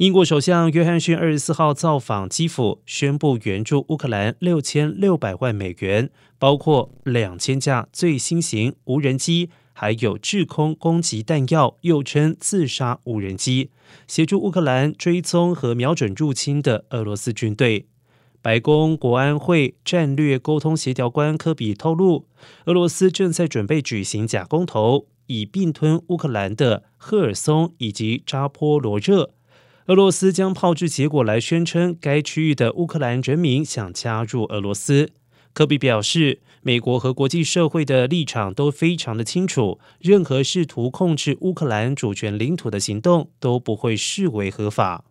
英国首相约翰逊二十四号造访基辅，宣布援助乌克兰六千六百万美元，包括两千架最新型无人机，还有制空攻击弹药，又称自杀无人机，协助乌克兰追踪和瞄准入侵的俄罗斯军队。白宫国安会战略沟通协调官科比透露，俄罗斯正在准备举行假公投，以并吞乌克兰的赫尔松以及扎波罗热。俄罗斯将炮制结果来宣称，该区域的乌克兰人民想加入俄罗斯。科比表示，美国和国际社会的立场都非常的清楚，任何试图控制乌克兰主权领土的行动都不会视为合法。